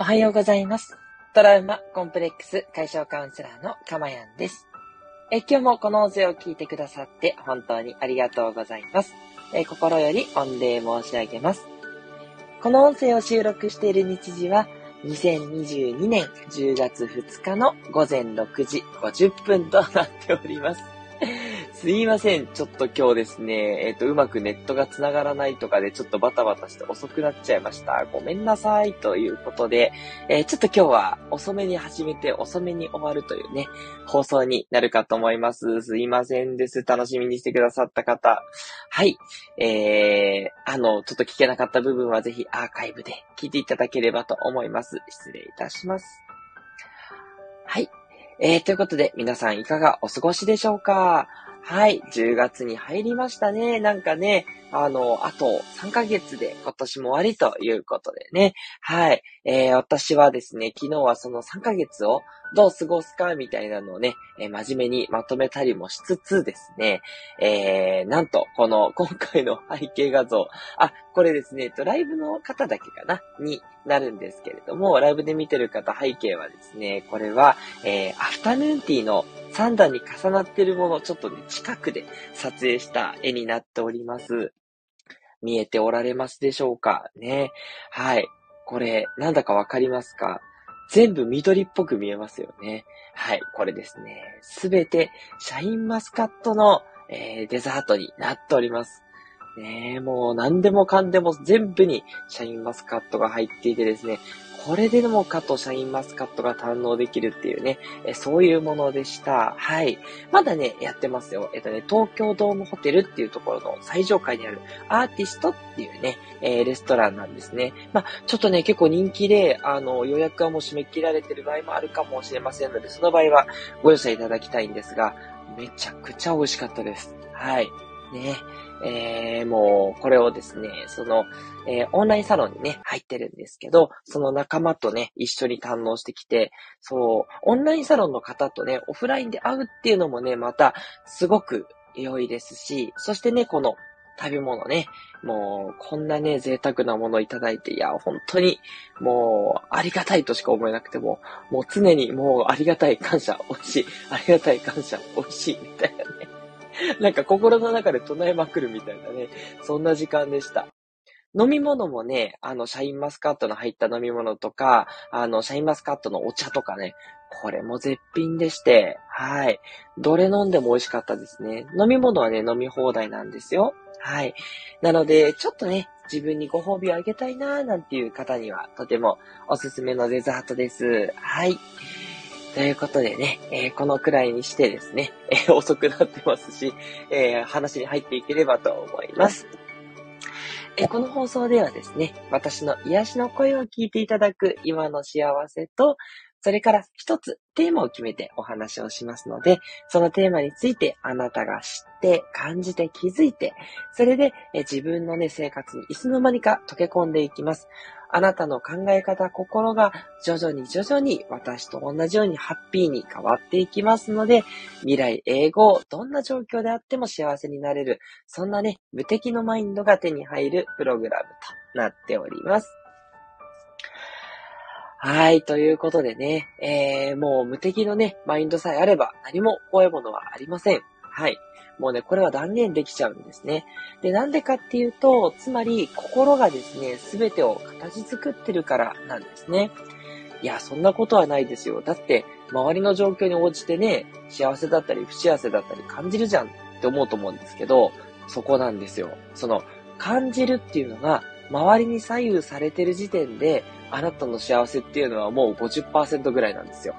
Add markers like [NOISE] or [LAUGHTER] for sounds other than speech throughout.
おはようございます。トラウマコンプレックス解消カウンセラーのかまやんです。え今日もこの音声を聞いてくださって本当にありがとうございます。え心より御礼申し上げます。この音声を収録している日時は2022年10月2日の午前6時50分となっております。すいません。ちょっと今日ですね、えっ、と、うまくネットが繋がらないとかでちょっとバタバタして遅くなっちゃいました。ごめんなさい。ということで、えーちょっと今日は遅めに始めて遅めに終わるというね、放送になるかと思います。すいませんです。楽しみにしてくださった方。はい。えー、あの、ちょっと聞けなかった部分はぜひアーカイブで聞いていただければと思います。失礼いたします。はい。えー、ということで、皆さんいかがお過ごしでしょうか？はい。10月に入りましたね。なんかね、あの、あと3ヶ月で今年も終わりということでね。はい。えー、私はですね、昨日はその3ヶ月をどう過ごすかみたいなのをね、えー真面目にまとめたりもしつつですね、えー、なんと、この今回の背景画像、あ、これですね、えっと、ライブの方だけかな？になるんですけれども、ライブで見てる方背景はですね、これは、えー、アフタヌーンティーの3段に重なってるものちょっとね、近くで撮影した絵になっております。見えておられますでしょうか？ね。はい。これ、なんだかわかりますか？全部緑っぽく見えますよね。はい。これですね。すべてシャインマスカットの、えーデザートになっております。ねえ、もう何でもかんでも全部にシャインマスカットが入っていてですね、これでもかとシャインマスカットが堪能できるっていうね、えそういうものでした。はい。まだね、やってますよ。えっとね、東京ドームホテルっていうところの最上階にあるアーティストっていうね、えーレストランなんですね。まあ、ちょっとね、結構人気で、あの、予約はもう締め切られてる場合もあるかもしれませんので、その場合はご容赦いただきたいんですが、めちゃくちゃ美味しかったです。はい。ね。えー、もう、これをですね、その、えーオンラインサロンにね、入ってるんですけど、その仲間とね、一緒に堪能してきて、そう、オンラインサロンの方とね、オフラインで会うっていうのもね、また、すごく良いですし、そしてね、この、食べ物ね、もう、こんなね、贅沢なものをいただいて、いや、本当に、もう、ありがたいとしか思えなくても、もう常にもう、ありがたい感謝、美味しい、ありがたい感謝、美味しい、みたいな。[LAUGHS] なんか心の中で唱えまくるみたいなね、そんな時間でした。飲み物もね、あの、シャインマスカットの入った飲み物とか、あの、シャインマスカットのお茶とかね、これも絶品でして、はい。どれ飲んでも美味しかったですね。飲み物はね、飲み放題なんですよ。はい。なので、ちょっとね、自分にご褒美をあげたいなーなんていう方には、とてもおすすめのデザートです。はい。ということでね、えーこのくらいにしてですね、えー遅くなってますし、えー話に入っていければと思います。えこの放送ではですね、私の癒しの声を聞いていただく今の幸せと、それから一つテーマを決めてお話をしますので、そのテーマについてあなたが知って、感じて、気づいて、それで自分のね、生活にいつの間にか溶け込んでいきます。あなたの考え方、心が徐々に徐々に私と同じようにハッピーに変わっていきますので、未来英語、どんな状況であっても幸せになれる、そんなね、無敵のマインドが手に入るプログラムとなっております。はい。ということでね、えー、もう無敵のね、マインドさえあれば何も怖いものはありません。はい。もうね、これは断言できちゃうんですね。で、なんでかっていうと、つまり心がですね、すべてを形作ってるからなんですね。いや、そんなことはないですよ。だって、周りの状況に応じてね、幸せだったり不幸せだったり感じるじゃんって思うと思うんですけど、そこなんですよ。その、感じるっていうのが、周りに左右されてる時点で、あなたの幸せっていうのはもう50%ぐらいなんですよ。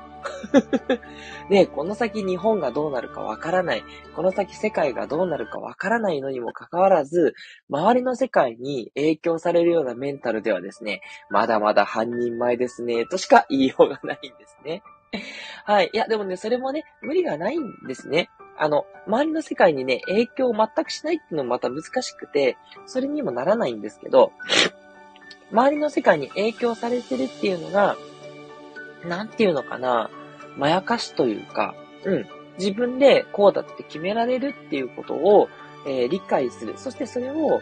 [LAUGHS] ねこの先日本がどうなるかわからない。この先世界がどうなるかわからないのにもかかわらず、周りの世界に影響されるようなメンタルではですね、まだまだ半人前ですね、としか言いようがないんですね。[LAUGHS] はい。いや、でもね、それもね、無理がないんですね。あの、周りの世界にね、影響を全くしないっていうのもまた難しくて、それにもならないんですけど、周りの世界に影響されてるっていうのが、なんていうのかな、まやかしというか、うん、自分でこうだって決められるっていうことを、えー理解する。そしてそれを、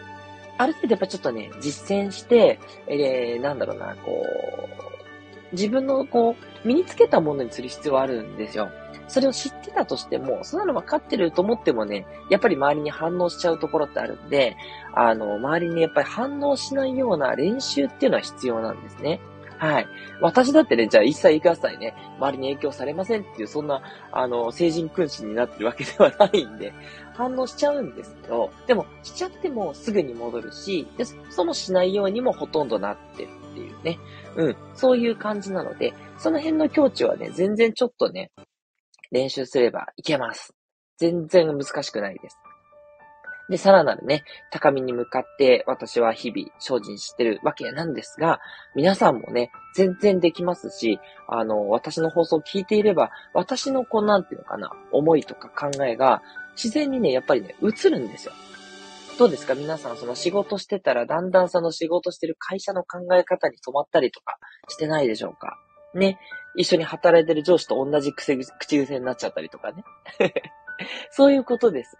ある程度やっぱちょっとね、実践して、えーなんだろうな、こう、自分のこう、身につけたものにする必要はあるんですよ。それを知ってたとしても、そんなの分かってると思ってもね、やっぱり周りに反応しちゃうところってあるんで、あの、周りにやっぱり反応しないような練習っていうのは必要なんですね。はい。私だってね、じゃあ一切一切ね、周りに影響されませんっていう、そんな、あの、成人君子になってるわけではないんで、反応しちゃうんですけど、でも、しちゃってもすぐに戻るし、でそもしないようにもほとんどなってるっていうね。うん。そういう感じなので、その辺の境地はね、全然ちょっとね、練習すればいけます。全然難しくないです。で、さらなるね、高みに向かって私は日々精進してるわけなんですが、皆さんもね、全然できますし、あの、私の放送を聞いていれば、私のこう、なんていうのかな、思いとか考えが、自然にね、やっぱりね、映るんですよ。どうですか？皆さん、その仕事してたら、だんだんその仕事してる会社の考え方に染まったりとかしてないでしょうか？ね。一緒に働いてる上司と同じ口癖になっちゃったりとかね。[LAUGHS] そういうことです。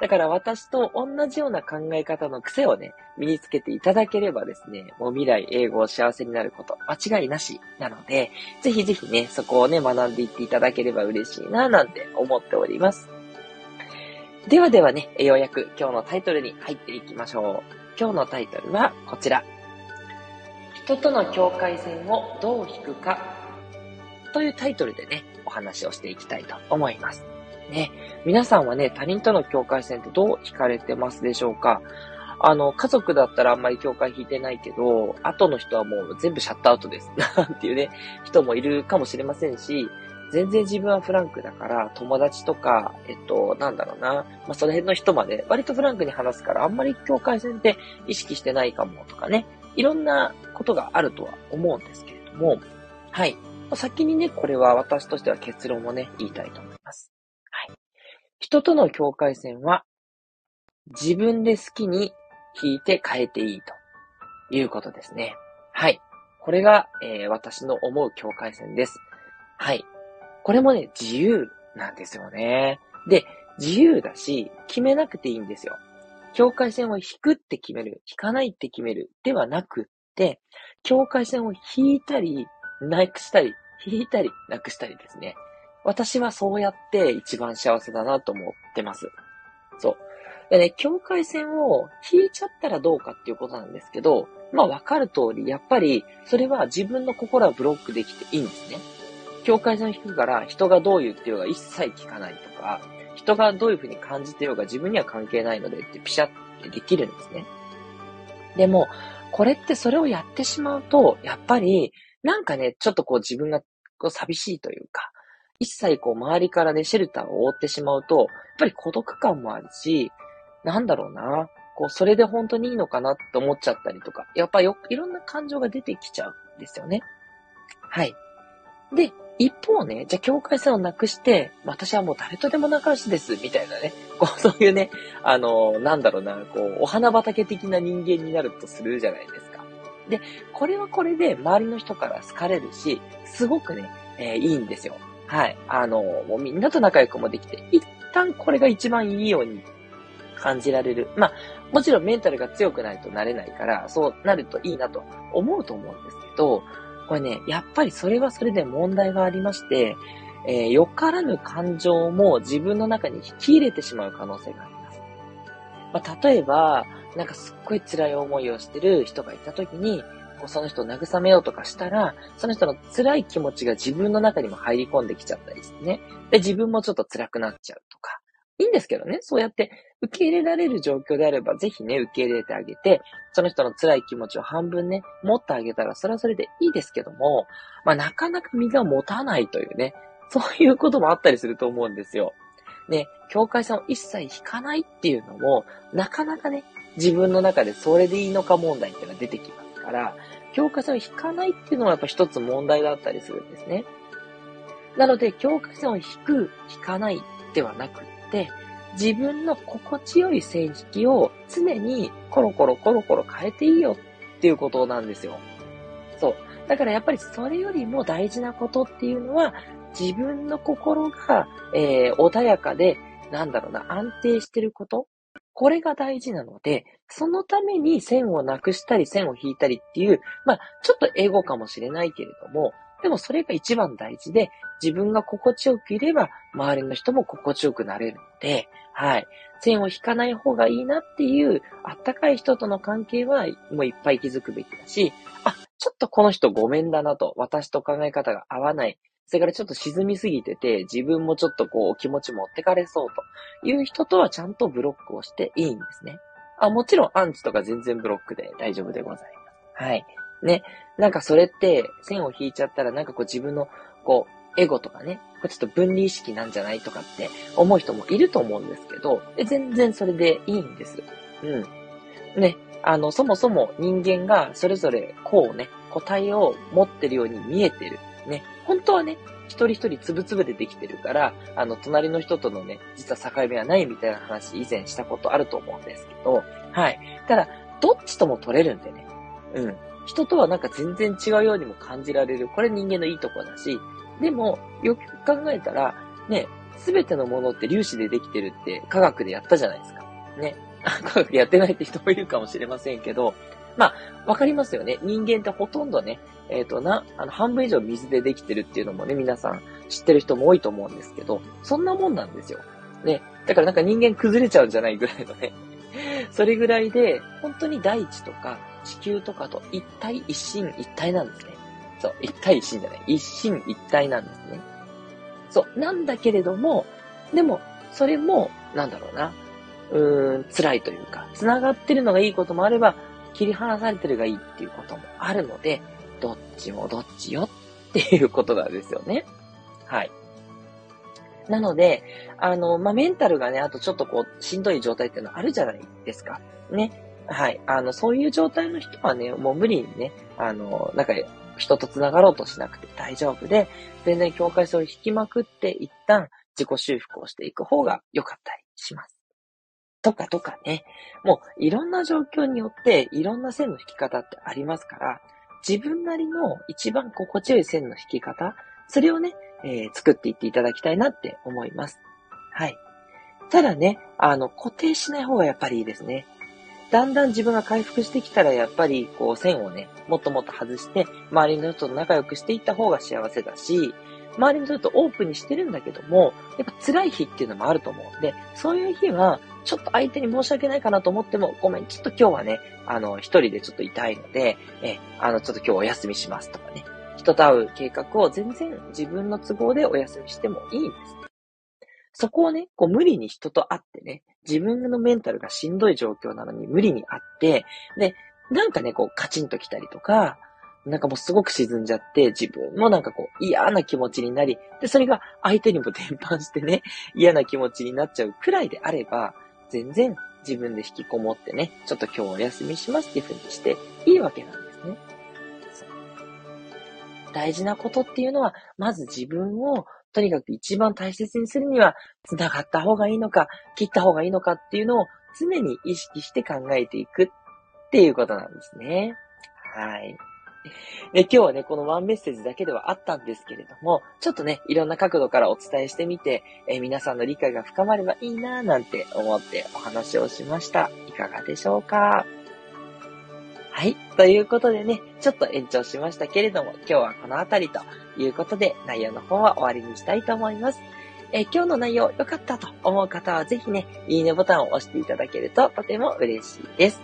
だから私と同じような考え方の癖をね、身につけていただければですね、もう未来英語を幸せになること間違いなしなので、ぜひぜひね、そこをね、学んでいっていただければ嬉しいな、なんて思っております。ではではね、ようやく今日のタイトルに入っていきましょう。今日のタイトルはこちら。人との境界線をどう引くかというタイトルでね、お話をしていきたいと思います。ね、皆さんはね、他人との境界線ってどう引かれてますでしょうかあの、家族だったらあんまり境界引いてないけど、後の人はもう全部シャットアウトです。[LAUGHS] なんていうね、人もいるかもしれませんし、全然自分はフランクだから、友達とか、えっと、なんだろうな、まあ、その辺の人まで、割とフランクに話すから、あんまり境界線って意識してないかもとかね、いろんなことがあるとは思うんですけれども、はい。先にね、これは私としては結論をね、言いたいと思います。はい人との境界線は自分で好きに引いて変えていいということですね。はい。これが、えー、私の思う境界線です。はい。これもね、自由なんですよね。で、自由だし、決めなくていいんですよ。境界線を引くって決める、引かないって決めるではなくって、境界線を引いたり、なくしたり、引いたり、なくしたりですね。私はそうやって一番幸せだなと思ってます。そう。でね、境界線を引いちゃったらどうかっていうことなんですけど、まあわかる通り、やっぱり、それは自分の心はブロックできていいんですね。境界線を引くから、人がどう言ってようが一切聞かないとか、人がどういうふうに感じてようが自分には関係ないのでってピシャってできるんですね。でも、これってそれをやってしまうと、やっぱり、なんかね、ちょっとこう自分がこう寂しいというか、一切こう周りからね、シェルターを覆ってしまうと、やっぱり孤独感もあるし、なんだろうな、こう、それで本当にいいのかなって思っちゃったりとか、やっぱよ、いろんな感情が出てきちゃうんですよね。はい。で、一方ね、じゃあ境界線をなくして、私はもう誰とでも仲良しです、みたいなね、こう、そういうね、あの、なんだろうな、こう、お花畑的な人間になるとするじゃないですか。で、これはこれで周りの人から好かれるし、すごくね、えー、いいんですよ。はい。あの、もうみんなと仲良くもできて、一旦これが一番いいように感じられる。まあ、もちろんメンタルが強くないとなれないから、そうなるといいなと思うと思うんですけど、これね、やっぱりそれはそれで問題がありまして、えー、よからぬ感情も自分の中に引き入れてしまう可能性があります。まあ、例えば、なんかすっごい辛い思いをしてる人がいたときに、こうその人を慰めようとかしたら、その人の辛い気持ちが自分の中にも入り込んできちゃったりしてね。で、自分もちょっと辛くなっちゃうとか。いいんですけどね、そうやって受け入れられる状況であれば、ぜひね、受け入れてあげて、その人の辛い気持ちを半分ね、持ってあげたら、それはそれでいいですけども、まあ、なかなか身が持たないというね、そういうこともあったりすると思うんですよ。ね、境界線を一切引かないっていうのも、なかなかね、自分の中でそれでいいのか問題っていうのが出てきますから、境界線を引かないっていうのはやっぱ一つ問題だったりするんですね。なので、境界線を引く、引かないではなく、自分の心地よい線引きを常にコロコロコロコロ変えていいよっていうことなんですよ。そう。だからやっぱりそれよりも大事なことっていうのは、自分の心が、えー、穏やかで、なんだろうな、安定してることこれが大事なので、そのために線をなくしたり線を引いたりっていう、まあ、ちょっと英語かもしれないけれども、でもそれが一番大事で、自分が心地よくいれば、周りの人も心地よくなれるので、はい。線を引かない方がいいなっていう、あったかい人との関係は、もういっぱい気づくべきだし、あ、ちょっとこの人ごめんだなと、私と考え方が合わない。それからちょっと沈みすぎてて、自分もちょっとこう気持ち持ってかれそうという人とはちゃんとブロックをしていいんですね。あ、もちろんアンチとか全然ブロックで大丈夫でございます。はい。ね。なんかそれって線を引いちゃったらなんかこう自分のこうエゴとかね、これちょっと分離意識なんじゃないとかって思う人もいると思うんですけど、全然それでいいんです。うん。ね。あの、そもそも人間がそれぞれこうね、個体を持ってるように見えてる。ね。本当はね、一人一人つぶつぶでできてるから、あの、隣の人とのね、実は境目はないみたいな話以前したことあると思うんですけど、はい。ただ、どっちとも取れるんでね。うん。人とはなんか全然違うようにも感じられる。これ人間のいいとこだし、でも、よく考えたら、ね、すべてのものって粒子でできてるって科学でやったじゃないですか。ね。科学やってないって人もいるかもしれませんけど、まあ、わかりますよね。人間ってほとんどね、えっ、ー、と、な、あの、半分以上水でできてるっていうのもね、皆さん知ってる人も多いと思うんですけど、そんなもんなんですよ。ね。だからなんか人間崩れちゃうんじゃないぐらいのね。それぐらいで、本当に大地とか地球とかと一体一心一体なんですね。そう、一体一心じゃない。一心一体なんですね。そう、なんだけれども、でも、それも、なんだろうな。うーん、辛いというか、繋がってるのがいいこともあれば、切り離されてるがいいっていうこともあるので、どっちもどっちよっていうことなんですよね。はい。なので、あの、まあ、メンタルがね、あとちょっとこう、しんどい状態っていうのはあるじゃないですか。ね。はい。あの、そういう状態の人はね、もう無理にね、あの、なんか、人と繋がろうとしなくて大丈夫で、全然境界線を引きまくって一旦自己修復をしていく方が良かったりします。とかとかね。もういろんな状況によっていろんな線の引き方ってありますから、自分なりの一番心地よい線の引き方、それをね、えー、作っていっていただきたいなって思います。はい。ただね、あの、固定しない方がやっぱりいいですね。だんだん自分が回復してきたら、やっぱり、こう、線をね、もっともっと外して、周りの人と仲良くしていった方が幸せだし、周りの人とオープンにしてるんだけども、やっぱ辛い日っていうのもあると思うんで、そういう日は、ちょっと相手に申し訳ないかなと思っても、ごめん、ちょっと今日はね、あの、一人でちょっと痛いので、え、あの、ちょっと今日お休みしますとかね。人と会う計画を全然自分の都合でお休みしてもいいんです。そこをね、こう無理に人と会ってね、自分のメンタルがしんどい状況なのに無理に会って、で、なんかね、こうカチンと来たりとか、なんかもうすごく沈んじゃって、自分もなんかこう嫌な気持ちになり、で、それが相手にも伝播してね、[LAUGHS] 嫌な気持ちになっちゃうくらいであれば、全然自分で引きこもってね、ちょっと今日お休みしますっていう風にしていいわけなんですね。大事なことっていうのは、まず自分をとにかく一番大切にするには、繋がった方がいいのか、切った方がいいのかっていうのを常に意識して考えていくっていうことなんですね。はい。で今日はね、このワンメッセージだけではあったんですけれども、ちょっとね、いろんな角度からお伝えしてみて、え皆さんの理解が深まればいいなぁなんて思ってお話をしました。いかがでしょうか？はい。ということでね、ちょっと延長しましたけれども、今日はこの辺りということで、内容の方は終わりにしたいと思います。え今日の内容良かったと思う方はぜひね、いいねボタンを押していただけるととても嬉しいです。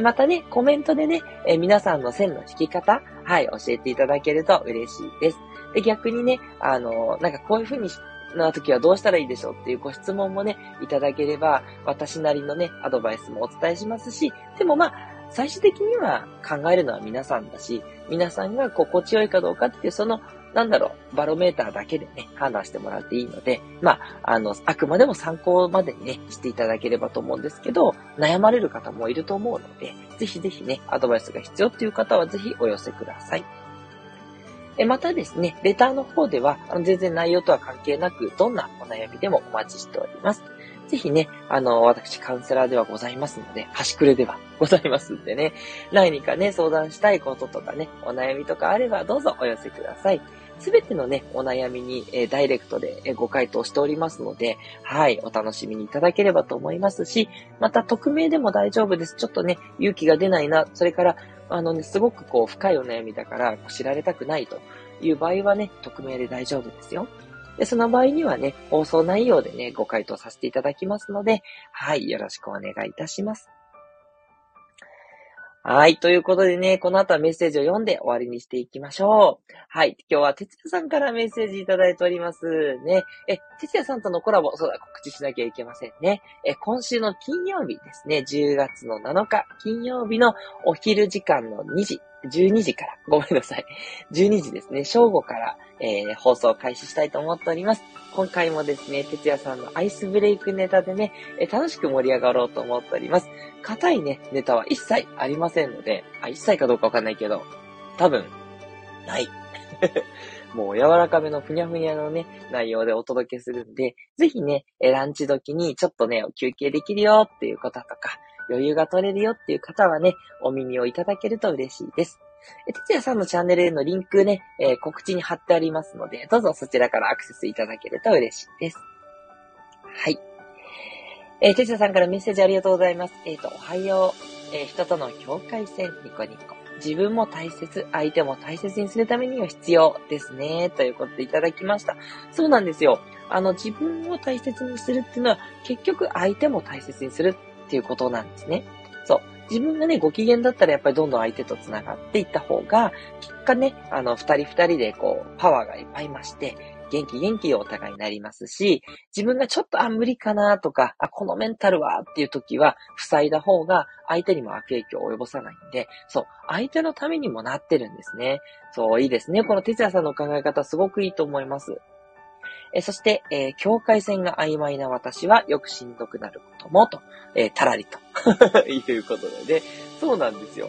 またね、コメントでね、え皆さんの線の引き方、はい、教えていただけると嬉しいです。で、逆にね、あのなんかこういう風にな時はどうしたらいいでしょうっていうご質問もね、いただければ、私なりのね、アドバイスもお伝えしますし、でもまあ、最終的には考えるのは皆さんだし、皆さんが心地よいかどうかっていう、その、なんだろう、バロメーターだけでね、判断してもらっていいので、まあ、あの、あくまでも参考までにね、していただければと思うんですけど、悩まれる方もいると思うので、ぜひぜひね、アドバイスが必要っていう方はぜひお寄せください。えまたですね、レターの方では、全然内容とは関係なく、どんなお悩みでもお待ちしております。ぜひね、あの、私カウンセラーではございますので、端くれでは [LAUGHS] ございますんでね、何かね、相談したいこととかね、お悩みとかあればどうぞお寄せください。すべてのね、お悩みに、えー、ダイレクトで、えー、ご回答しておりますので、はい、お楽しみにいただければと思いますし、また匿名でも大丈夫です。ちょっとね、勇気が出ないな、それから、あのね、すごくこう、深いお悩みだから、知られたくないという場合はね、匿名で大丈夫ですよ。で、その場合にはね、放送内容でね、ご回答させていただきますので、はい、よろしくお願いいたします。はい。ということでね、この後はメッセージを読んで終わりにしていきましょう。はい。今日は哲也さんからメッセージいただいております。ね。え、哲也さんとのコラボ、そうだ、告知しなきゃいけませんね。え、今週の金曜日ですね、10月の7日、金曜日のお昼時間の2時、12時から、ごめんなさい。[LAUGHS] 12時ですね、正午から、えー、放送を開始したいと思っております。今回もですね、哲也さんのアイスブレイクネタでね、えー、楽しく盛り上がろうと思っております。硬いね、ネタは一切ありませんので、あ、一切かどうかわかんないけど、多分、ない。[LAUGHS] もう柔らかめのふにゃふにゃのね、内容でお届けするんで、ぜひね、えランチ時にちょっとね、休憩できるよっていう方とか、余裕が取れるよっていう方はね、お耳をいただけると嬉しいです。え、てつやさんのチャンネルへのリンクね、えー、告知に貼ってありますので、どうぞそちらからアクセスいただけると嬉しいです。はい。えー、てつやさんからメッセージありがとうございます。えっ、ー、と、おはよう。えー、人との境界線、ニコニコ。自分も大切、相手も大切にするためには必要ですね。ということでいただきました。そうなんですよ。あの、自分を大切にするっていうのは、結局相手も大切にするっていうことなんですね。そう。自分がね、ご機嫌だったらやっぱりどんどん相手と繋がっていった方が、結果ね、あの、二人二人でこう、パワーがいっぱい増して、元気元気お互いになりますし、自分がちょっとあ、無理かなとか、あ、このメンタルはっていう時は、塞いだ方が相手にも悪影響を及ぼさないんで、そう、相手のためにもなってるんですね。そう、いいですね。この哲也さんの考え方すごくいいと思います。えそして、えー、境界線が曖昧な私はよくしんどくなることも、と、えー、たらりと [LAUGHS] いうことでね。そうなんですよ。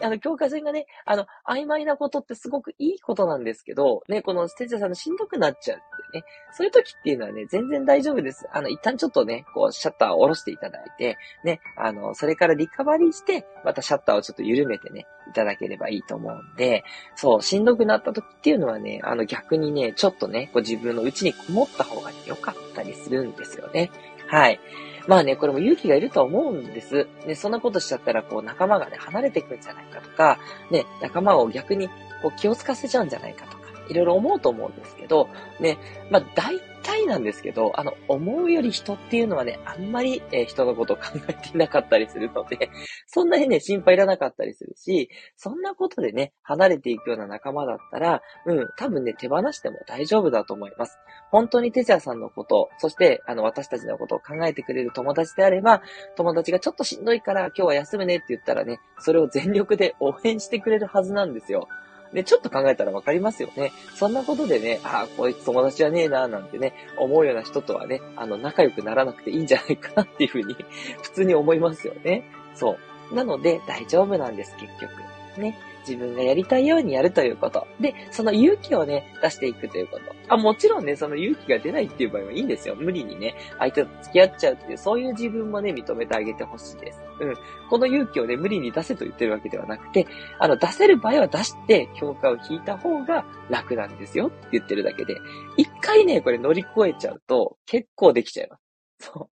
あの、境界線がね、あの、曖昧なことってすごくいいことなんですけど、ね、このステージさんのしんどくなっちゃうってね、そういう時っていうのはね、全然大丈夫です。あの、一旦ちょっとね、こう、シャッターを下ろしていただいて、ね、あの、それからリカバリーして、またシャッターをちょっと緩めてね、いただければいいと思うんで、そう、しんどくなった時っていうのはね、あの、逆にね、ちょっとね、こう自分の内にこもった方が、ね、良かったりするんですよね。はい。まあね、これも勇気がいると思うんです。ね、そんなことしちゃったら、こう、仲間がね、離れていくんじゃないかとか、ね、仲間を逆に、こう、気をつかせちゃうんじゃないかとか、いろいろ思うと思うんですけど、ね、まあ、大体なんですけど、あの、思うより人っていうのはね、あんまり、えー、人のことを考えていなかったりするので、[LAUGHS] そんなにね、心配いらなかったりするし、そんなことでね、離れていくような仲間だったら、うん、多分ね、手放しても大丈夫だと思います。本当に哲也さんのこと、そして、あの、私たちのことを考えてくれる友達であれば、友達がちょっとしんどいから今日は休むねって言ったらね、それを全力で応援してくれるはずなんですよ。で、ちょっと考えたらわかりますよね。そんなことでね、ああ、こいつ友達じゃねえな、なんてね、思うような人とはね、あの、仲良くならなくていいんじゃないかなっていうふうに [LAUGHS] 普通に思いますよね。そう。なので、大丈夫なんです、結局。ね。自分がやりたいようにやるということ。で、その勇気をね、出していくということ。あ、もちろんね、その勇気が出ないっていう場合はいいんですよ。無理にね、相手と付き合っちゃうっていう、そういう自分もね、認めてあげてほしいです。うん。この勇気をね、無理に出せと言ってるわけではなくて、あの、出せる場合は出して、評価を引いた方が楽なんですよって言ってるだけで、一回ね、これ乗り越えちゃうと、結構できちゃいます。そう。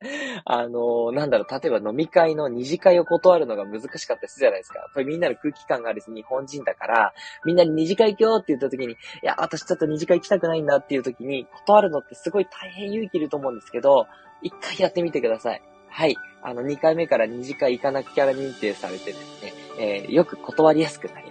[LAUGHS] あの、なんだろう、例えば飲み会の二次会を断るのが難しかったりするじゃないですか。やっぱりみんなの空気感があるし、日本人だから、みんなに二次会行こうって言った時に、いや、私ちょっと二次会行きたくないんだっていう時に、断るのってすごい大変勇気いると思うんですけど、一回やってみてください。はい。あの、二回目から二次会行かなきゃ認定されてですね、えー、よく断りやすくなります。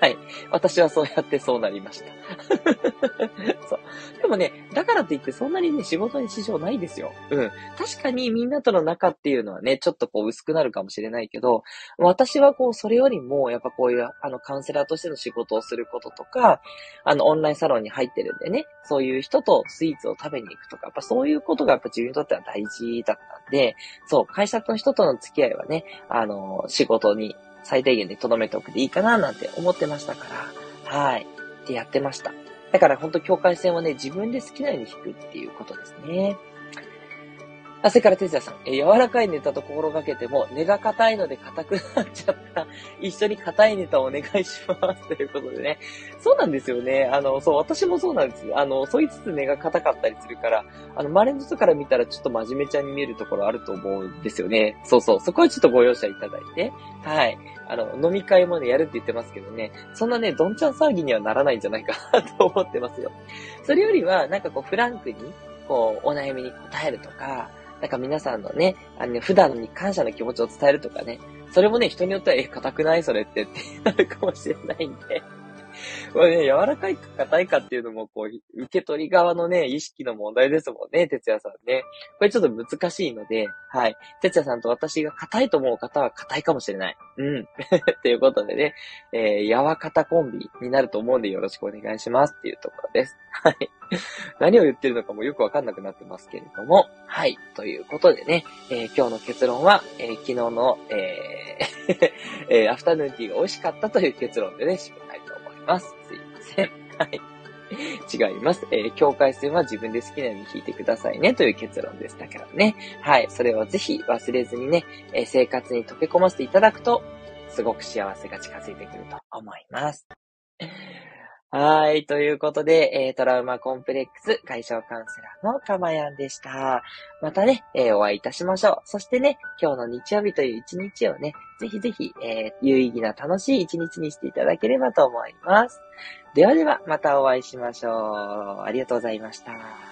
はい。私はそうやってそうなりました。[LAUGHS] そう。でもね、だからといってそんなにね、仕事に支障ないですよ。うん。確かにみんなとの仲っていうのはね、ちょっとこう薄くなるかもしれないけど、私はこう、それよりも、やっぱこういう、あの、カウンセラーとしての仕事をすることとか、あの、オンラインサロンに入ってるんでね、そういう人とスイーツを食べに行くとか、やっぱそういうことがやっぱ自分にとっては大事だったんで、そう、会社の人との付き合いはね、あの、仕事に最低限で留めておくでいいかななんて思ってましたから、はい。で、やってました。だから本当境界線はね、自分で好きなように引くっていうことですね。あ、それから哲也さん、え柔らかいネタと心がけても、根が硬いので硬くなっちゃった、一緒に硬いネタをお願いします。[LAUGHS] ということでね。そうなんですよね。あの、そう、私もそうなんですよ。あの、そう言いつつ根が硬かったりするから、あの、周りの人から見たらちょっと真面目ちゃんに見えるところあると思うんですよね。そうそう。そこはちょっとご容赦いただいて。はい。あの、飲み会もね、やるって言ってますけどね、そんなね、どんちゃん騒ぎにはならないんじゃないかなと思ってますよ。それよりは、なんかこう、フランクに、こう、お悩みに答えるとか、なんか皆さんのね、あのね、普段に感謝の気持ちを伝えるとかね、それもね、人によっては、え、硬くないそれってってなるかもしれないんで。これね、柔らかいか硬いかっていうのも、こう、受け取り側のね、意識の問題ですもんね、哲也さんね。これちょっと難しいので、はい。哲也さんと私が硬いと思う方は硬いかもしれない。うん。[LAUGHS] ということでね、えー、やわかたコンビになると思うんでよろしくお願いしますっていうところです。はい。[LAUGHS] 何を言ってるのかもよくわかんなくなってますけれども、はい。ということでね、えー、今日の結論は、えー、昨日の、えー [LAUGHS] えー、アフタヌーンティーが美味しかったという結論でね、締めたいと思います。すいません。はい。[LAUGHS] 違います。えー、境界線は自分で好きなように引いてくださいねという結論でしたけどね。はい。それをぜひ忘れずにね、えー、生活に溶け込ませていただくと、すごく幸せが近づいてくると思います。はい。ということで、えー、トラウマコンプレックス解消カウンセラーのかまやんでした。またね、えー、お会いいたしましょう。そしてね、今日の日曜日という一日をね、ぜひぜひ、えー、有意義な楽しい一日にしていただければと思います。ではでは、またお会いしましょう。ありがとうございました。